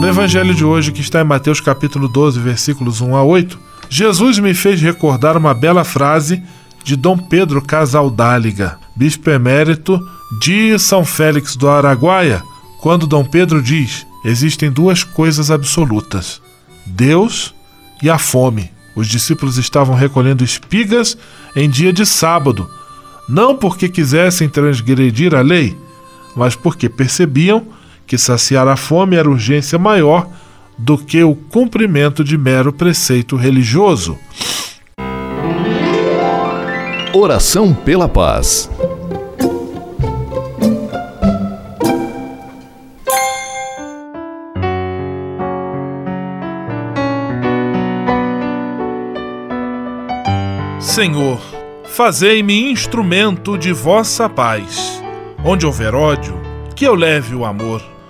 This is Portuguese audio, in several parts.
No Evangelho de hoje, que está em Mateus capítulo 12, versículos 1 a 8, Jesus me fez recordar uma bela frase de Dom Pedro Casaldáliga, bispo emérito de São Félix do Araguaia, quando Dom Pedro diz: existem duas coisas absolutas: Deus e a fome. Os discípulos estavam recolhendo espigas em dia de sábado, não porque quisessem transgredir a lei, mas porque percebiam que saciar a fome era urgência maior do que o cumprimento de mero preceito religioso. Oração pela paz. Senhor, fazei-me instrumento de vossa paz. Onde houver ódio, que eu leve o amor.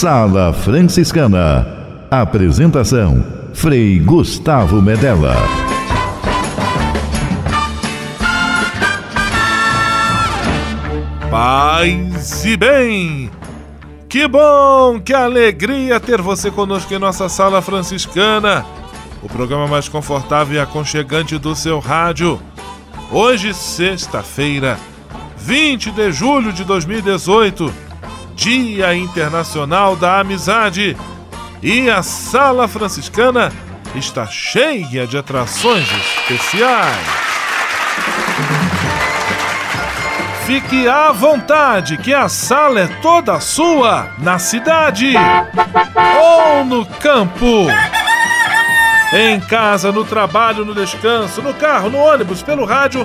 Sala Franciscana. Apresentação: Frei Gustavo Medella. Paz e bem! Que bom, que alegria ter você conosco em nossa Sala Franciscana, o programa mais confortável e aconchegante do seu rádio. Hoje, sexta-feira, 20 de julho de 2018 Dia Internacional da Amizade. E a Sala Franciscana está cheia de atrações especiais. Fique à vontade, que a sala é toda sua, na cidade ou no campo. Em casa, no trabalho, no descanso, no carro, no ônibus, pelo rádio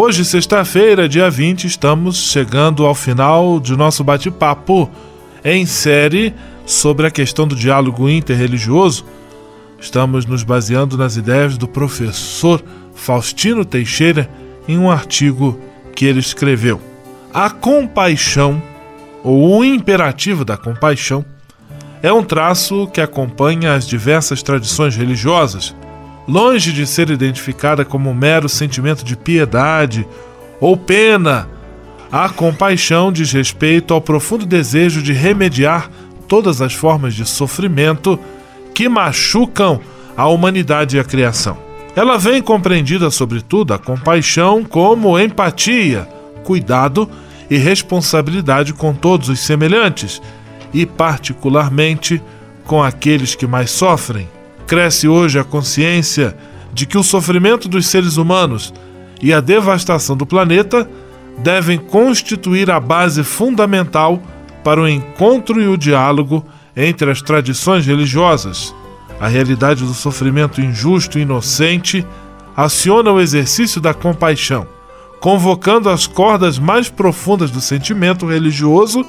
Hoje, sexta-feira, dia 20, estamos chegando ao final de nosso bate-papo em série sobre a questão do diálogo interreligioso. Estamos nos baseando nas ideias do professor Faustino Teixeira em um artigo que ele escreveu. A compaixão, ou o imperativo da compaixão, é um traço que acompanha as diversas tradições religiosas longe de ser identificada como um mero sentimento de piedade ou pena. A compaixão diz respeito ao profundo desejo de remediar todas as formas de sofrimento que machucam a humanidade e a criação. Ela vem compreendida, sobretudo, a compaixão como empatia, cuidado e responsabilidade com todos os semelhantes e, particularmente, com aqueles que mais sofrem cresce hoje a consciência de que o sofrimento dos seres humanos e a devastação do planeta devem constituir a base fundamental para o encontro e o diálogo entre as tradições religiosas. A realidade do sofrimento injusto e inocente aciona o exercício da compaixão, convocando as cordas mais profundas do sentimento religioso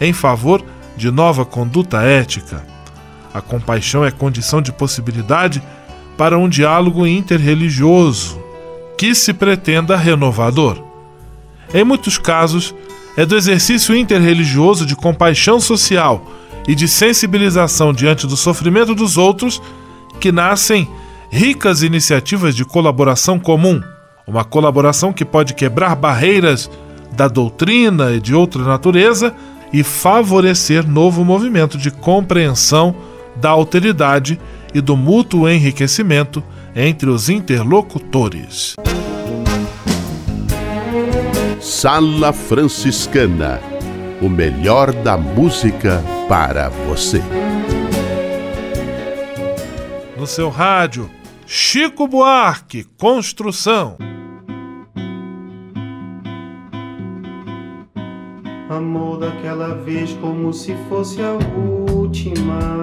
em favor de nova conduta ética. A compaixão é condição de possibilidade para um diálogo interreligioso que se pretenda renovador. Em muitos casos, é do exercício interreligioso de compaixão social e de sensibilização diante do sofrimento dos outros que nascem ricas iniciativas de colaboração comum, uma colaboração que pode quebrar barreiras da doutrina e de outra natureza e favorecer novo movimento de compreensão da alteridade e do mútuo enriquecimento entre os interlocutores. Sala Franciscana o melhor da música para você. No seu rádio, Chico Buarque Construção. Amor daquela vez como se fosse a última.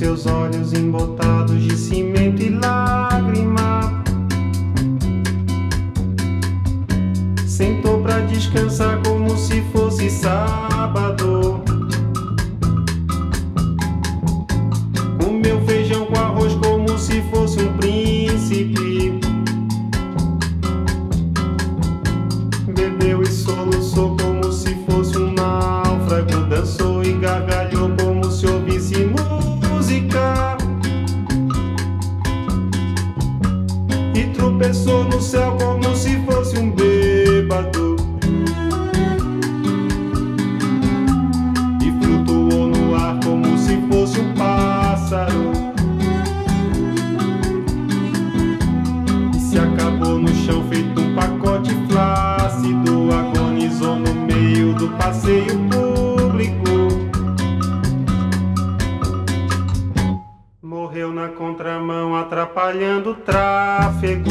seus olhos embotados de cimento e lágrima. Sentou para descansar como se fosse sábado. Tráfego.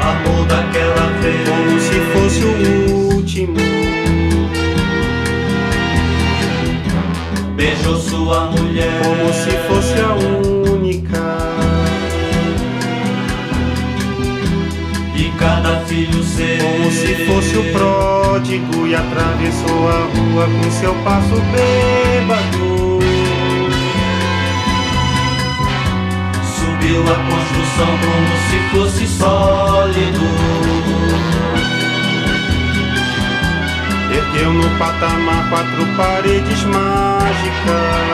Amor daquela vez, como se fosse o último. Beijou sua mulher, como se fosse a única. Como se fosse o pródigo e atravessou a rua com seu passo bêbado. Subiu a construção como se fosse sólido. Ergueu no patamar quatro paredes mágicas.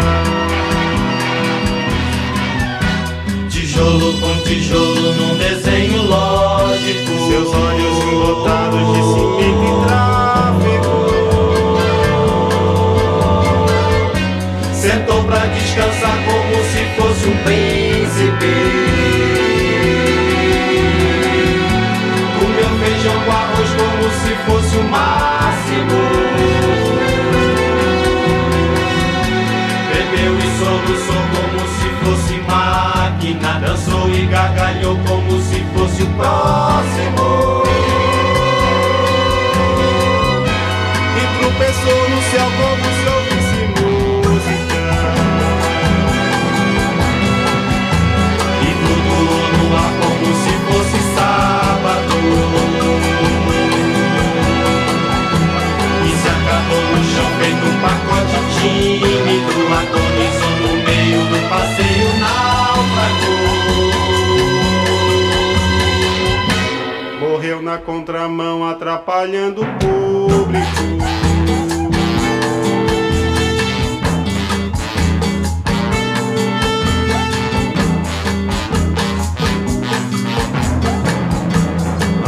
Tijolo com tijolo num desenho lógico. Seus olhos embotados de cimento e tráfego. Sentou pra descansar como se fosse um príncipe. Comeu feijão com arroz como se fosse o máximo. Máquina. Dançou e gargalhou como se fosse o próximo. Contramão, atrapalhando o público.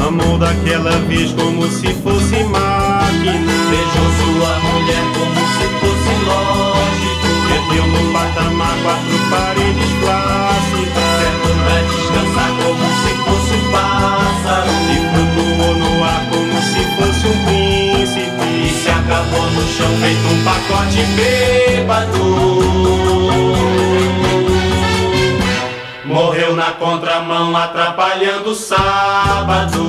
Amou daquela vez como se fosse máquina. Beijou sua mulher como se fosse lógico. Perdeu no patamar quatro paredes plácidas. Um príncipe. Se acabou no chão feito um pacote bêbado. Morreu na contramão atrapalhando o sábado.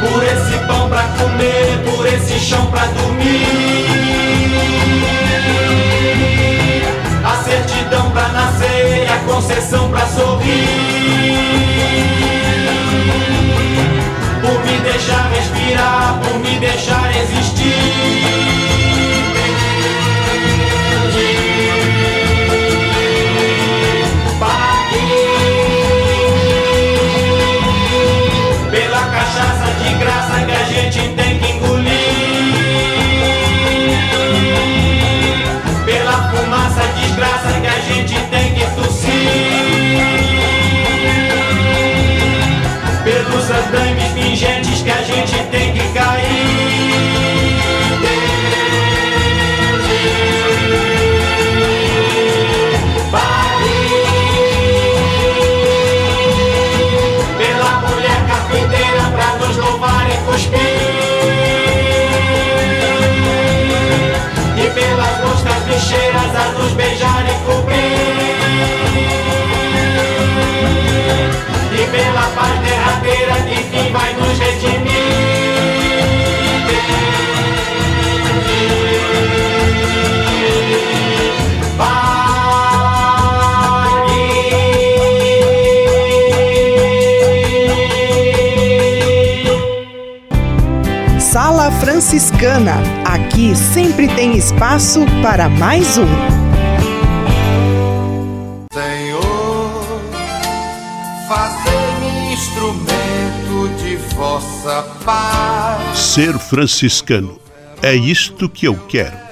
Por esse pão pra comer, chão pra dormir. A certidão pra nascer a concessão pra sorrir. Por me deixar respirar, por me deixar existir. Andames pingentes que a gente tem Franciscana. Aqui sempre tem espaço para mais um. Senhor, fazei-me instrumento de vossa paz. Ser franciscano é isto que eu quero.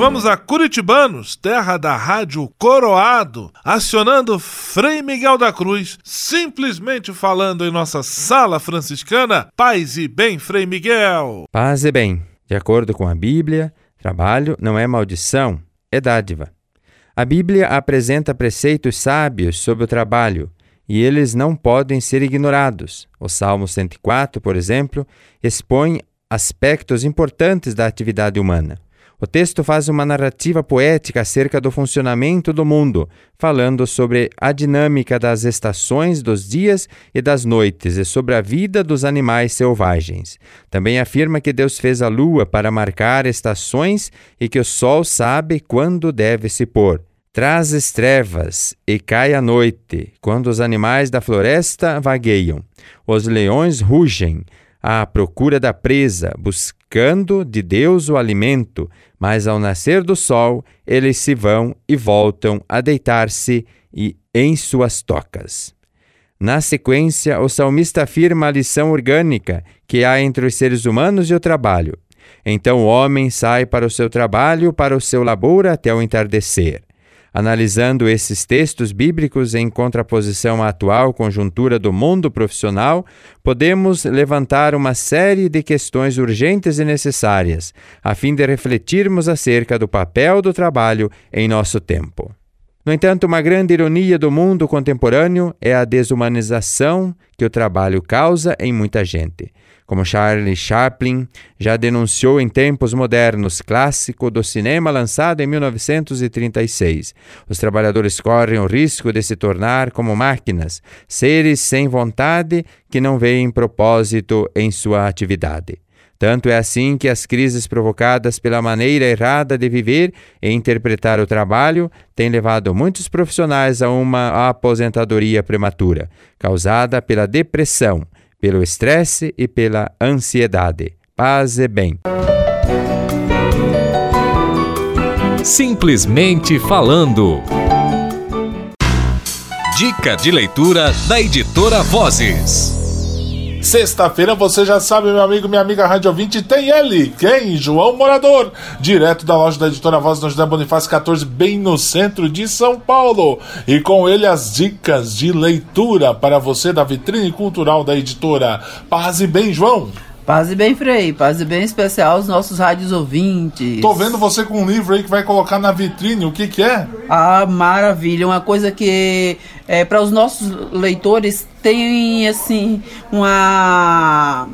Vamos a Curitibanos, terra da rádio Coroado, acionando Frei Miguel da Cruz, simplesmente falando em nossa sala franciscana. Paz e bem, Frei Miguel. Paz e bem. De acordo com a Bíblia, trabalho não é maldição, é dádiva. A Bíblia apresenta preceitos sábios sobre o trabalho e eles não podem ser ignorados. O Salmo 104, por exemplo, expõe aspectos importantes da atividade humana. O texto faz uma narrativa poética acerca do funcionamento do mundo, falando sobre a dinâmica das estações, dos dias e das noites e sobre a vida dos animais selvagens. Também afirma que Deus fez a lua para marcar estações e que o sol sabe quando deve se pôr. Traz as trevas e cai a noite, quando os animais da floresta vagueiam. Os leões rugem à procura da presa, buscando de Deus o alimento, mas ao nascer do sol eles se vão e voltam a deitar-se e em suas tocas. Na sequência, o salmista afirma a lição orgânica que há entre os seres humanos e o trabalho. Então o homem sai para o seu trabalho, para o seu labor até o entardecer. Analisando esses textos bíblicos em contraposição à atual conjuntura do mundo profissional, podemos levantar uma série de questões urgentes e necessárias, a fim de refletirmos acerca do papel do trabalho em nosso tempo. No entanto, uma grande ironia do mundo contemporâneo é a desumanização que o trabalho causa em muita gente como Charlie Chaplin já denunciou em tempos modernos, clássico do cinema lançado em 1936. Os trabalhadores correm o risco de se tornar como máquinas, seres sem vontade que não veem propósito em sua atividade. Tanto é assim que as crises provocadas pela maneira errada de viver e interpretar o trabalho têm levado muitos profissionais a uma aposentadoria prematura, causada pela depressão, pelo estresse e pela ansiedade. Paz e bem. Simplesmente falando. Dica de leitura da editora Vozes. Sexta-feira, você já sabe, meu amigo, minha amiga Rádio 20, tem ele, quem? João Morador, direto da loja da editora Voz no José Bonifácio 14, bem no centro de São Paulo. E com ele as dicas de leitura para você da vitrine cultural da editora. Paz e bem, João. Paz e bem, Frei. Paz e bem especial aos nossos rádios ouvintes. Tô vendo você com um livro aí que vai colocar na vitrine. O que que é? Ah, maravilha. Uma coisa que é, para os nossos leitores tem, assim, uma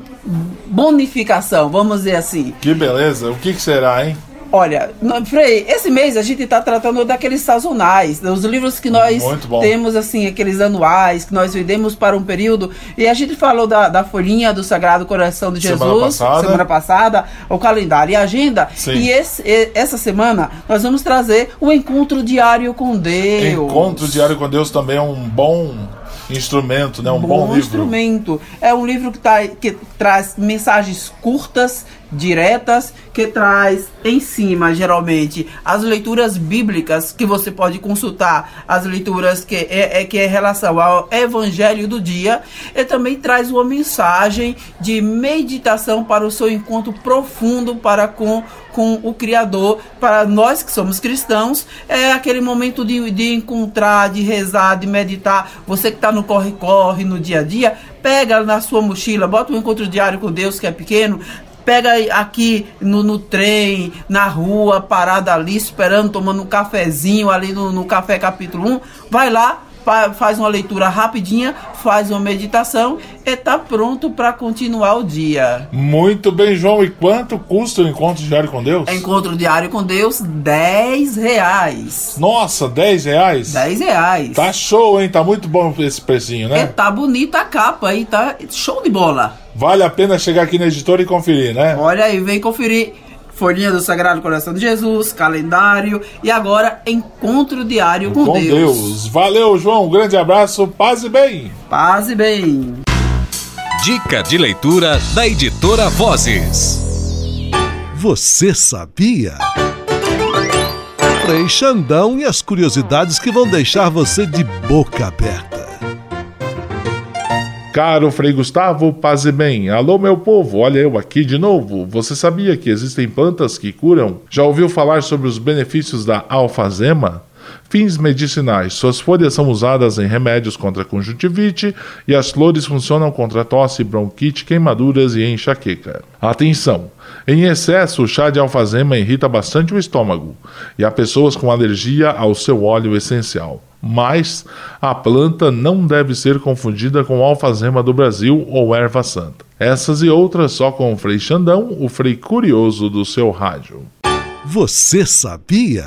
bonificação, vamos dizer assim. Que beleza. O que que será, hein? Olha, Frei, esse mês a gente está tratando daqueles sazonais, dos livros que nós temos, assim, aqueles anuais, que nós vendemos para um período. E a gente falou da, da folhinha do Sagrado Coração de Jesus, semana passada, semana passada o calendário e a agenda. Sim. E esse, essa semana nós vamos trazer o Encontro Diário com Deus. Encontro Diário com Deus também é um bom instrumento, né? Um bom, bom livro. instrumento. É um livro que, tá, que traz mensagens curtas diretas que traz em cima, geralmente, as leituras bíblicas que você pode consultar, as leituras que é, é que é relação ao evangelho do dia, e também traz uma mensagem de meditação para o seu encontro profundo para com com o Criador, para nós que somos cristãos, é aquele momento de, de encontrar, de rezar, de meditar. Você que está no corre-corre, no dia a dia, pega na sua mochila, bota um encontro diário com Deus que é pequeno, pega aqui no, no trem, na rua, parada ali, esperando, tomando um cafezinho ali no, no Café Capítulo 1, vai lá, faz uma leitura rapidinha, faz uma meditação e está pronto para continuar o dia. Muito bem, João. E quanto custa o encontro diário com Deus? Encontro diário com Deus, 10 reais. Nossa, 10 reais? 10 reais. Tá show, hein? Tá muito bom esse precinho, E né? tá bonita a capa aí, tá show de bola. Vale a pena chegar aqui na editora e conferir, né? Olha aí, vem conferir folhinha do Sagrado Coração de Jesus, calendário e agora encontro diário com, Com Deus. Deus. Valeu, João. Um grande abraço. Paz e bem. Paz e bem. Dica de leitura da editora Vozes. Você sabia? Frei Xandão e as curiosidades que vão deixar você de boca aberta. Caro Frei Gustavo, paz e bem. Alô, meu povo, olha eu aqui de novo. Você sabia que existem plantas que curam? Já ouviu falar sobre os benefícios da alfazema? Fins medicinais. Suas folhas são usadas em remédios contra conjuntivite e as flores funcionam contra tosse, bronquite, queimaduras e enxaqueca. Atenção! Em excesso, o chá de alfazema irrita bastante o estômago e há pessoas com alergia ao seu óleo essencial. Mas a planta não deve ser confundida com alfazema do Brasil ou erva santa. Essas e outras só com o Frei Xandão, o Frei Curioso do seu rádio. Você sabia?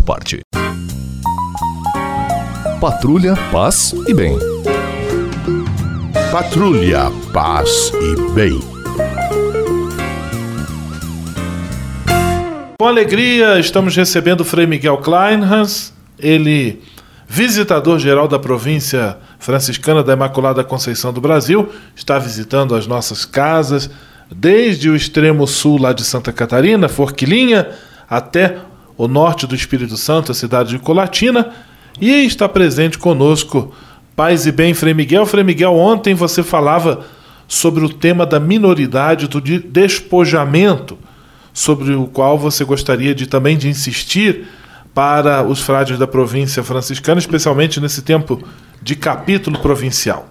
parte. Patrulha, paz e bem. Patrulha, paz e bem. Com alegria, estamos recebendo o Frei Miguel Kleinhans, ele, visitador geral da província franciscana da Imaculada Conceição do Brasil, está visitando as nossas casas, desde o extremo sul lá de Santa Catarina, Forquilinha, até o norte do Espírito Santo, a cidade de Colatina, e está presente conosco. Paz e bem, Frei Miguel. Frei Miguel, ontem você falava sobre o tema da minoridade, do de- despojamento, sobre o qual você gostaria de também de insistir para os frades da província franciscana, especialmente nesse tempo de capítulo provincial.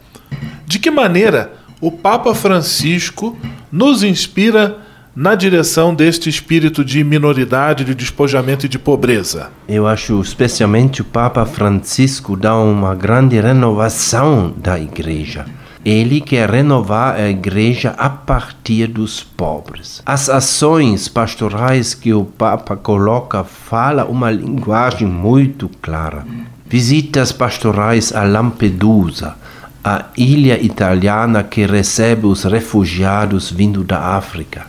De que maneira o Papa Francisco nos inspira na direção deste espírito de minoridade, de despojamento e de pobreza? Eu acho especialmente o Papa Francisco dá uma grande renovação da igreja. Ele quer renovar a igreja a partir dos pobres. As ações pastorais que o Papa coloca fala uma linguagem muito clara. Visitas pastorais a Lampedusa, a ilha italiana que recebe os refugiados vindo da África.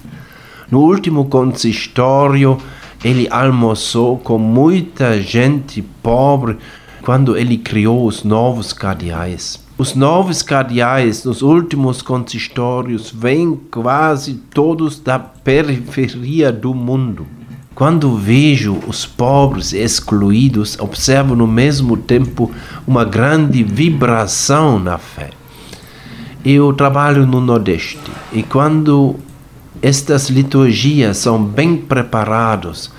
No último consistório, ele almoçou com muita gente pobre quando ele criou os novos cardeais. Os novos cardeais nos últimos consistórios vêm quase todos da periferia do mundo. Quando vejo os pobres excluídos, observo no mesmo tempo uma grande vibração na fé. Eu trabalho no Nordeste e quando estas liturgias são bem preparadas,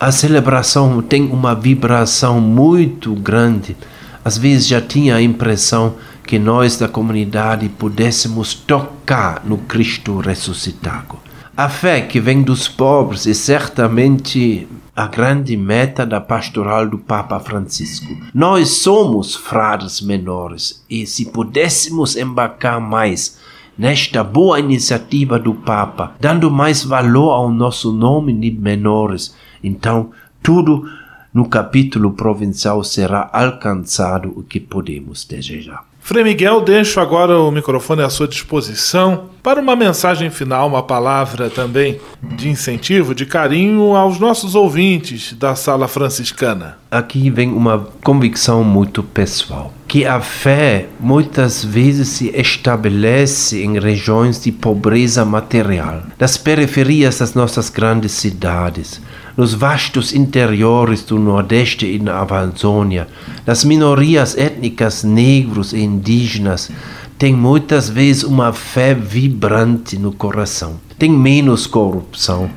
a celebração tem uma vibração muito grande. Às vezes já tinha a impressão que nós da comunidade pudéssemos tocar no Cristo ressuscitado. A fé que vem dos pobres é certamente a grande meta da pastoral do Papa Francisco. Nós somos frades menores e se pudéssemos embarcar mais nesta boa iniciativa do Papa, dando mais valor ao nosso nome de menores, então tudo no capítulo provincial será alcançado o que podemos desejar. Frei Miguel, deixo agora o microfone à sua disposição para uma mensagem final, uma palavra também de incentivo, de carinho aos nossos ouvintes da Sala Franciscana. Aqui vem uma convicção muito pessoal, que a fé muitas vezes se estabelece em regiões de pobreza material, nas periferias das nossas grandes cidades, nos vastos interiores do Nordeste e na Amazônia, nas minorias étnicas negros e indígenas, tem muitas vezes uma fé vibrante no coração. Tem menos corrupção,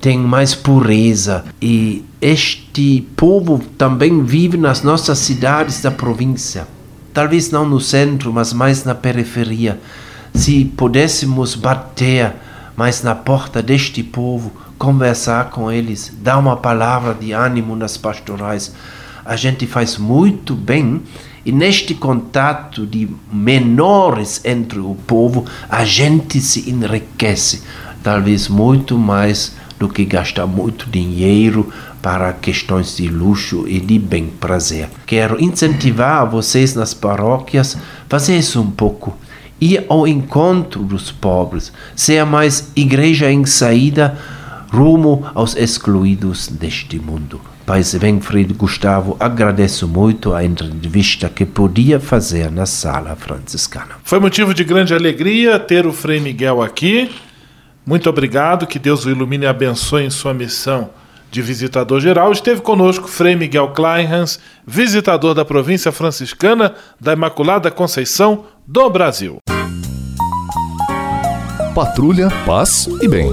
tem mais pureza e este povo também vive nas nossas cidades da província. Talvez não no centro, mas mais na periferia. Se pudéssemos bater mais na porta deste povo, conversar com eles, dar uma palavra de ânimo nas pastorais. A gente faz muito bem e neste contato de menores entre o povo, a gente se enriquece, talvez muito mais do que gastar muito dinheiro para questões de luxo e de bem prazer. Quero incentivar vocês nas paróquias fazer isso um pouco. Ir ao encontro dos pobres, ser mais igreja em saída rumo aos excluídos deste mundo. Pai Wenfried Gustavo, agradeço muito a entrevista que podia fazer na sala franciscana. Foi motivo de grande alegria ter o Frei Miguel aqui. Muito obrigado, que Deus o ilumine e abençoe em sua missão de visitador geral. Esteve conosco Frei Miguel Kleinhans, visitador da província franciscana da Imaculada Conceição do Brasil. Patrulha, paz e bem.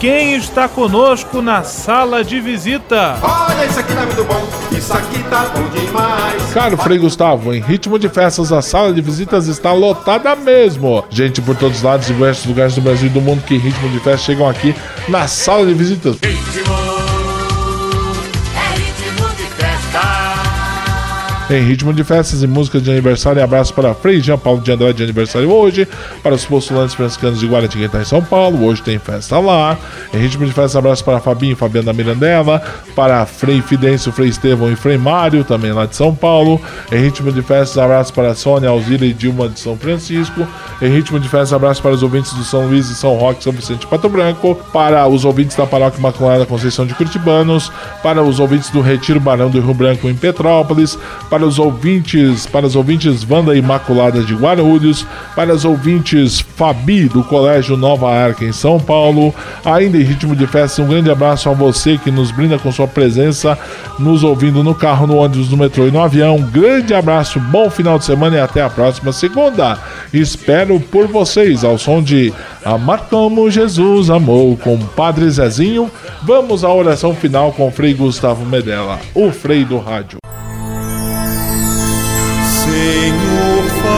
quem está conosco na sala de visita? Olha, isso aqui tá muito bom, isso aqui tá bom demais. Caro Frei Gustavo, em ritmo de festas, a sala de visitas está lotada mesmo. Gente por todos os lados e diversos lugares do Brasil e do mundo que em ritmo de festa chegam aqui na sala de visitas. Ritmo, Em ritmo de festas e músicas de aniversário, abraço para Frei Jean Paulo de Andrade de aniversário hoje, para os postulantes franciscanos de Guaratinguetá em São Paulo, hoje tem festa lá. Em ritmo de festa, abraço para Fabinho e Fabiana Mirandela, para Frei Fidêncio, Frei Estevão e Frei Mário, também lá de São Paulo. Em ritmo de festas, abraço para Sônia, Alzira e Dilma de São Francisco. Em ritmo de festa, abraço para os ouvintes do São Luís e São Roque, São Vicente e Pato Branco, para os ouvintes da Paróquia Imaculada Conceição de Curitibanos, para os ouvintes do Retiro Barão do Rio Branco em Petrópolis, para os ouvintes, para os ouvintes Wanda Imaculada de Guarulhos, para os ouvintes Fabi do Colégio Nova Arca em São Paulo. Ainda em ritmo de festa, um grande abraço a você que nos brinda com sua presença, nos ouvindo no carro, no ônibus, no metrô e no avião. Um grande abraço, bom final de semana e até a próxima segunda. Espero por vocês ao som de Amar como Jesus amou com Padre Zezinho. Vamos à oração final com Frei Gustavo Medella, o Frei do Rádio.